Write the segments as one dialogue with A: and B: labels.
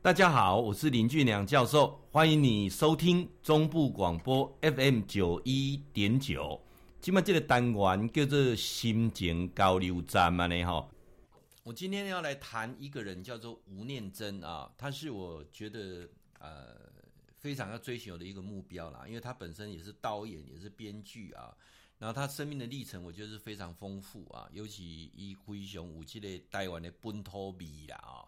A: 大家好，我是林俊良教授，欢迎你收听中部广播 FM 九一点九。今麦这个单元叫做心情交流站嘛呢哈。我今天要来谈一个人，叫做吴念真啊，他是我觉得呃非常要追求的一个目标啦，因为他本身也是导演，也是编剧啊，然后他生命的历程，我觉得是非常丰富啊，尤其以灰熊武器的台湾的本土味啦啊。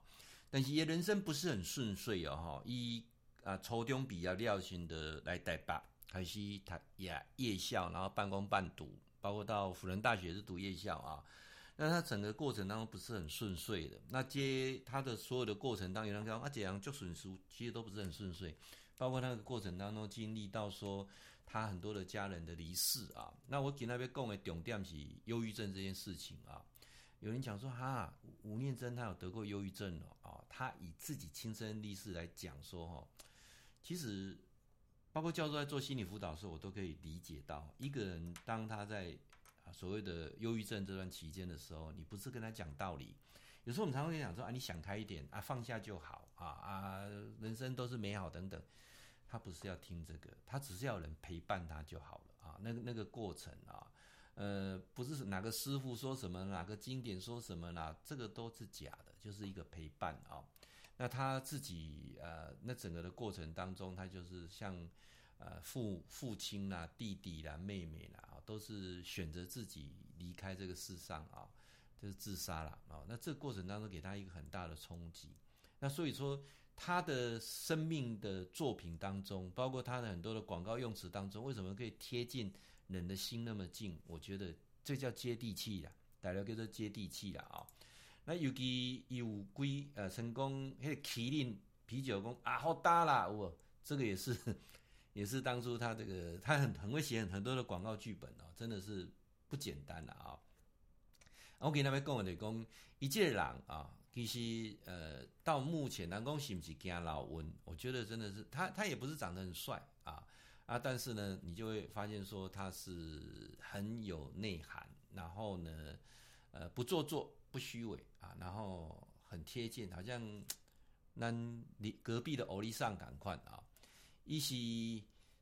A: 但是也人生不是很顺遂哦，哈！一啊，初中毕业了后的来台北，开始读夜夜校，然后半工半读，包括到辅仁大学是读夜校啊。那他整个过程当中不是很顺遂的。那接他的所有的过程当中，有人讲啊，这样就损失，其实都不是很顺遂。包括那个过程当中经历到说他很多的家人的离世啊。那我给那边讲的重点是忧郁症这件事情啊。有人讲说哈，吴念真他有得过忧郁症哦，啊，他以自己亲身历史来讲说哈，其实包括教授在做心理辅导的时候，我都可以理解到，一个人当他在所谓的忧郁症这段期间的时候，你不是跟他讲道理，有时候我们常常跟他讲说啊，你想开一点啊，放下就好啊啊，人生都是美好等等，他不是要听这个，他只是要有人陪伴他就好了啊，那个那个过程啊。呃，不是哪个师傅说什么，哪个经典说什么啦，这个都是假的，就是一个陪伴啊、那他自己呃，那整个的过程当中，他就是像呃父父亲啦、弟弟啦、妹妹啦，都是选择自己离开这个世上啊，就是自杀了啊。那这个过程当中给他一个很大的冲击。那所以说，他的生命的作品当中，包括他的很多的广告用词当中，为什么可以贴近？人的心那么近，我觉得这叫接地气啦，大家叫做接地气啦啊。那尤其有归呃成功，那个麒麟啤酒公啊好大啦，我这个也是 也是当初他这个他很很会写很多的广告剧本哦，真的是不简单了啊。我给那边跟我的讲，一介人啊，其实呃到目前南宫是不是惊老温？我觉得真的是他他也不是长得很帅啊。啊，但是呢，你就会发现说他是很有内涵，然后呢，呃，不做作，不虚伪啊，然后很贴近，好像那你隔壁的欧丽尚赶快啊，一是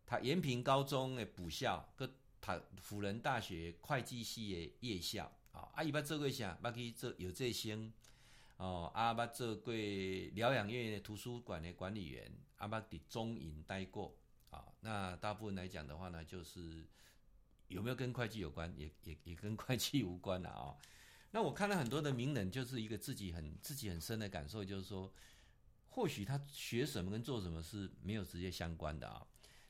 A: 他延平高中的补校，跟他辅仁大学会计系的夜校啊，啊，伊捌做过啥？捌去做有这些哦，啊，捌做过疗养院的图书馆的管理员，啊，捌伫中银待过。啊，那大部分来讲的话呢，就是有没有跟会计有关，也也也跟会计无关了啊。那我看到很多的名人，就是一个自己很自己很深的感受，就是说，或许他学什么跟做什么是没有直接相关的啊。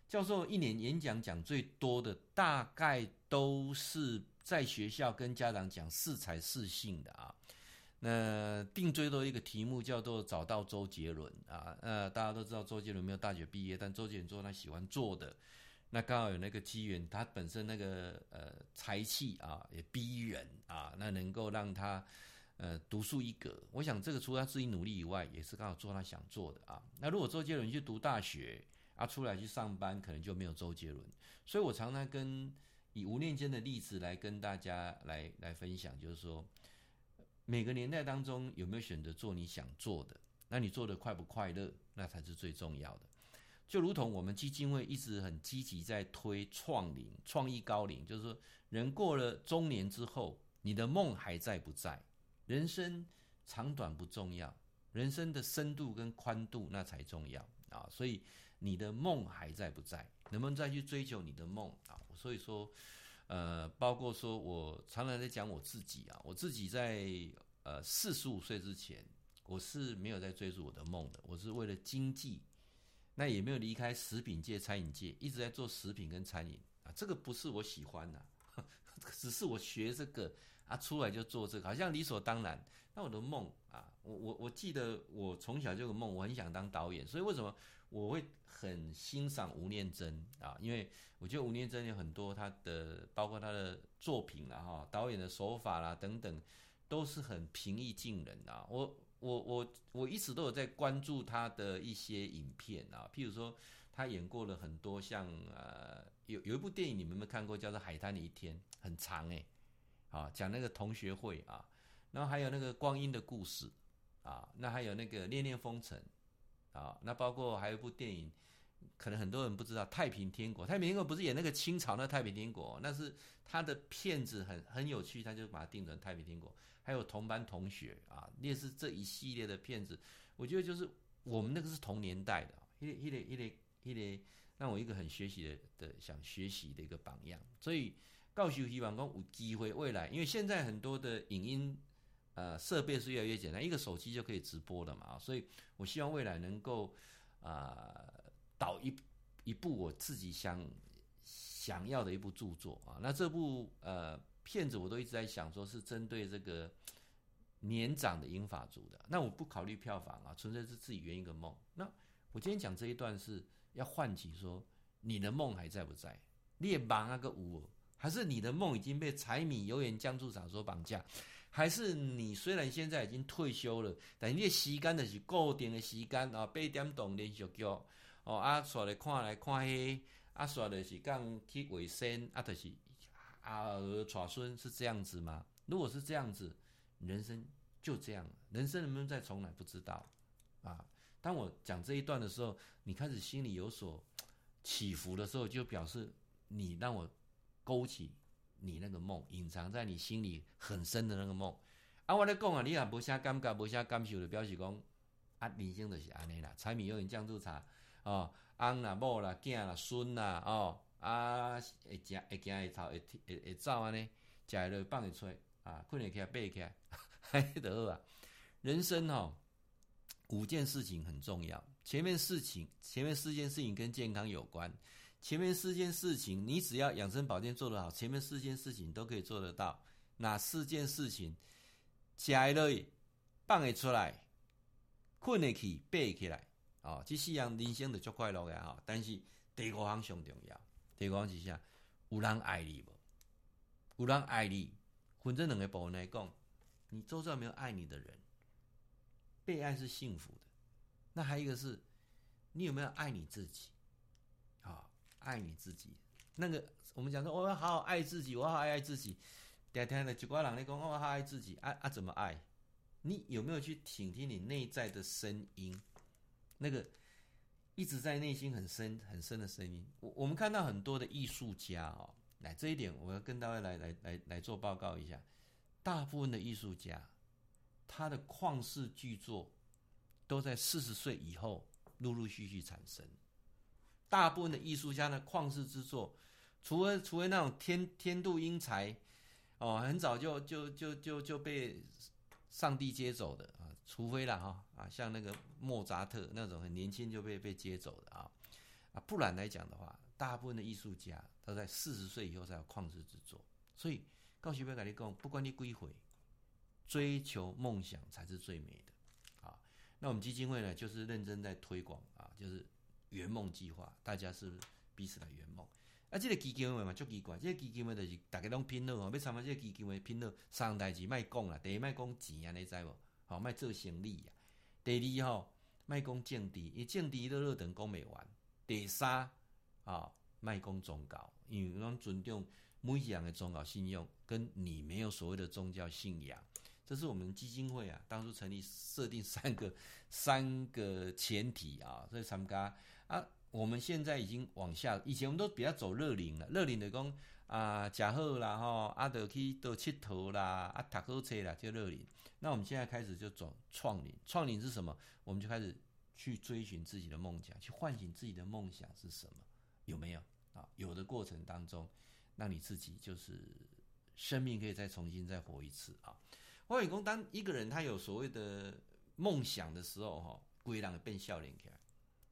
A: 教授一年演讲讲最多的，大概都是在学校跟家长讲适才适性的啊。那定最多一个题目叫做找到周杰伦啊，呃，大家都知道周杰伦没有大学毕业，但周杰伦做他喜欢做的，那刚好有那个机缘，他本身那个呃才气啊也逼人啊，那能够让他呃独树一格。我想这个除了他自己努力以外，也是刚好做他想做的啊。那如果周杰伦去读大学啊，出来去上班，可能就没有周杰伦。所以我常常跟以吴念真的例子来跟大家来来分享，就是说。每个年代当中有没有选择做你想做的？那你做的快不快乐？那才是最重要的。就如同我们基金会一直很积极在推创龄、创意高龄，就是说，人过了中年之后，你的梦还在不在？人生长短不重要，人生的深度跟宽度那才重要啊！所以你的梦还在不在？能不能再去追求你的梦啊？所以说。呃，包括说，我常常在讲我自己啊，我自己在呃四十五岁之前，我是没有在追逐我的梦的，我是为了经济，那也没有离开食品界、餐饮界，一直在做食品跟餐饮啊，这个不是我喜欢的，只是我学这个啊，出来就做这个，好像理所当然。那我的梦啊，我我我记得我从小就有梦，我很想当导演，所以为什么？我会很欣赏吴念真啊，因为我觉得吴念真有很多他的，包括他的作品啊，哈，导演的手法啦等等，都是很平易近人啊。我我我我一直都有在关注他的一些影片啊，譬如说他演过了很多像呃，有有一部电影你们有没有看过，叫做《海滩的一天》，很长诶、啊，讲那个同学会啊，然后还有那个光阴的故事啊，那还有那个恋恋风尘。啊。那包括还有一部电影，可能很多人不知道《太平天国》。《太平天国》不是演那个清朝那《太平天国》，那是他的片子很很有趣，他就把它定成《太平天国》。还有同班同学啊，类似这一系列的片子，我觉得就是我们那个是同年代的，一一个一个一个让我一个很学习的的想学习的一个榜样。所以，告诉希望说有机会未来，因为现在很多的影音。呃，设备是越来越简单，一个手机就可以直播了嘛，所以我希望未来能够啊、导一一部我自己想想要的一部著作啊。那这部呃片子我都一直在想，说是针对这个年长的英法族的。那我不考虑票房啊，纯粹是自己圆一个梦。那我今天讲这一段是要唤起说，你的梦还在不在？你也忙那个舞，还是你的梦已经被柴米油盐酱醋茶所绑架？还是你虽然现在已经退休了，但你的时间的是固定的时间啊，八点钟连续剧哦啊，刷来看来看去，啊刷的是讲去卫生啊，就是啊儿带孙是这样子吗？如果是这样子，人生就这样，人生能不能再重来不知道啊。当我讲这一段的时候，你开始心里有所起伏的时候，就表示你让我勾起。你那个梦隐藏在你心里很深的那个梦，啊，我来讲啊，你也无啥感觉，无啥感受的表示讲，啊，人生就是安尼啦，柴米油盐酱醋茶，哦，翁啦、某啦、囝啦、孙啦，哦，啊，会行会行会走会会会走安尼，食会落放会出，啊，困会起来爬起来，还得好啊。人生哦，五件事情很重要，前面事情，前面四件事情跟健康有关。前面四件事情，你只要养生保健做得好，前面四件事情都可以做得到。哪四件事情？起来了，放会出来，困得起，背起来。哦，这四样人生就足快乐的哈。但是第五项上重要，第五项是啥？有人爱你不？有人爱你，分这两个部分来讲，你周遭没有爱你的人，被爱是幸福的。那还有一个是，你有没有爱你自己？爱你自己，那个我们讲说，我要好好爱自己，我要好好爱自己。第二天的就怪人来讲，我要好好爱自己，爱啊怎么爱？你有没有去倾听你内在的声音？那个一直在内心很深很深的声音。我我们看到很多的艺术家哦，来这一点我要跟大家来来来来做报告一下。大部分的艺术家，他的旷世巨作都在四十岁以后陆陆续续产生。大部分的艺术家的旷世之作，除了除了那种天天妒英才，哦，很早就就就就就被上帝接走的啊，除非了哈啊，像那个莫扎特那种很年轻就被被接走的啊啊，不然来讲的话，大部分的艺术家都在四十岁以后才有旷世之作。所以，告诉大家讲，不管你归回，追求梦想才是最美的啊。那我们基金会呢，就是认真在推广啊，就是。圆梦计划，大家是彼此来圆梦？啊，这个基金会嘛，足奇怪，这个基金会就是大家拢拼了哦，要参加这个基金会拼了，三代志卖讲啦，第一卖讲钱啊，你知无？好，卖做生意呀。第二吼，卖讲政治，伊政治乐乐等讲未完。第三啊，卖讲宗教，因为我们尊重每一样的宗教信仰，跟你没有所谓的宗教信仰，这是我们基金会啊，当初成立设定三个 三个前提啊，所以参加。啊，我们现在已经往下，以前我们都比较走乐龄了，乐龄的讲啊，食好啦吼，啊，得去到佚佗啦，啊，读好册啦，就乐龄。那我们现在开始就走创龄，创领是什么？我们就开始去追寻自己的梦想，去唤醒自己的梦想是什么？有没有啊？有的过程当中，让你自己就是生命可以再重新再活一次啊。我跟你讲，当一个人他有所谓的梦想的时候，哈，规人会变笑脸起来。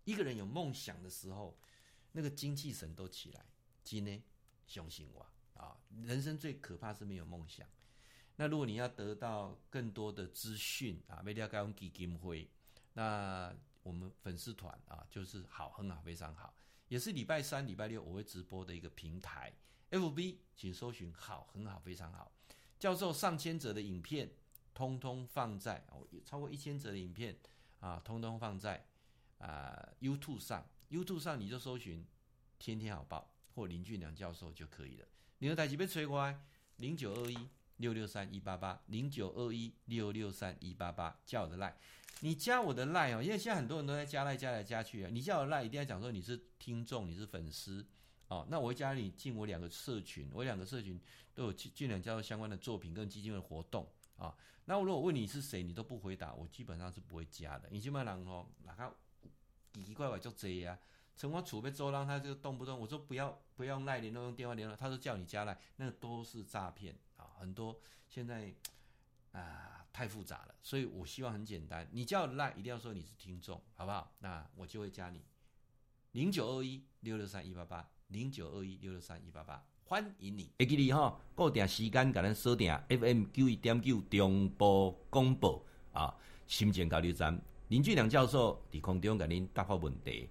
A: 一个人有梦想的时候，那个精气神都起来。今天相信我啊，人生最可怕是没有梦想。那如果你要得到更多的资讯啊，为了用基金会，那我们粉丝团啊，就是好，很好，非常好，也是礼拜三、礼拜六我会直播的一个平台。FB 请搜寻好，很好，非常好。教授上千则的影片，通通放在哦，超过一千则的影片啊，通通放在。啊、YouTube 上，YouTube 上你就搜寻“天天好报”或林俊良教授就可以了。你的台机被吹过来，零九二一六六三一八八零九二一六六三一八八加我的赖，你加我的赖哦，因为现在很多人都在加赖加来加去啊，你加我的赖一定要讲说你是听众，你是粉丝哦，那我会加你进我两个社群，我两个社群都有尽量加入相关的作品跟基金的活动啊。那我如果问你是谁，你都不回答，我基本上是不会加的。你基本上哦，哪个奇奇怪怪就这样。成功储备周让他就动不动我说不要不要赖联络用电话联络，他说叫你加赖，那都是诈骗啊！很多现在啊太复杂了，所以我希望很简单，你叫赖一定要说你是听众，好不好？那我就会加你零九二一六六三一八八零九二一六六三一八八，欢迎你。会记你哈，固定时间给咱锁定 FM 九一点九中波广播啊，心情交流站林俊良教授在空中给您答复问题。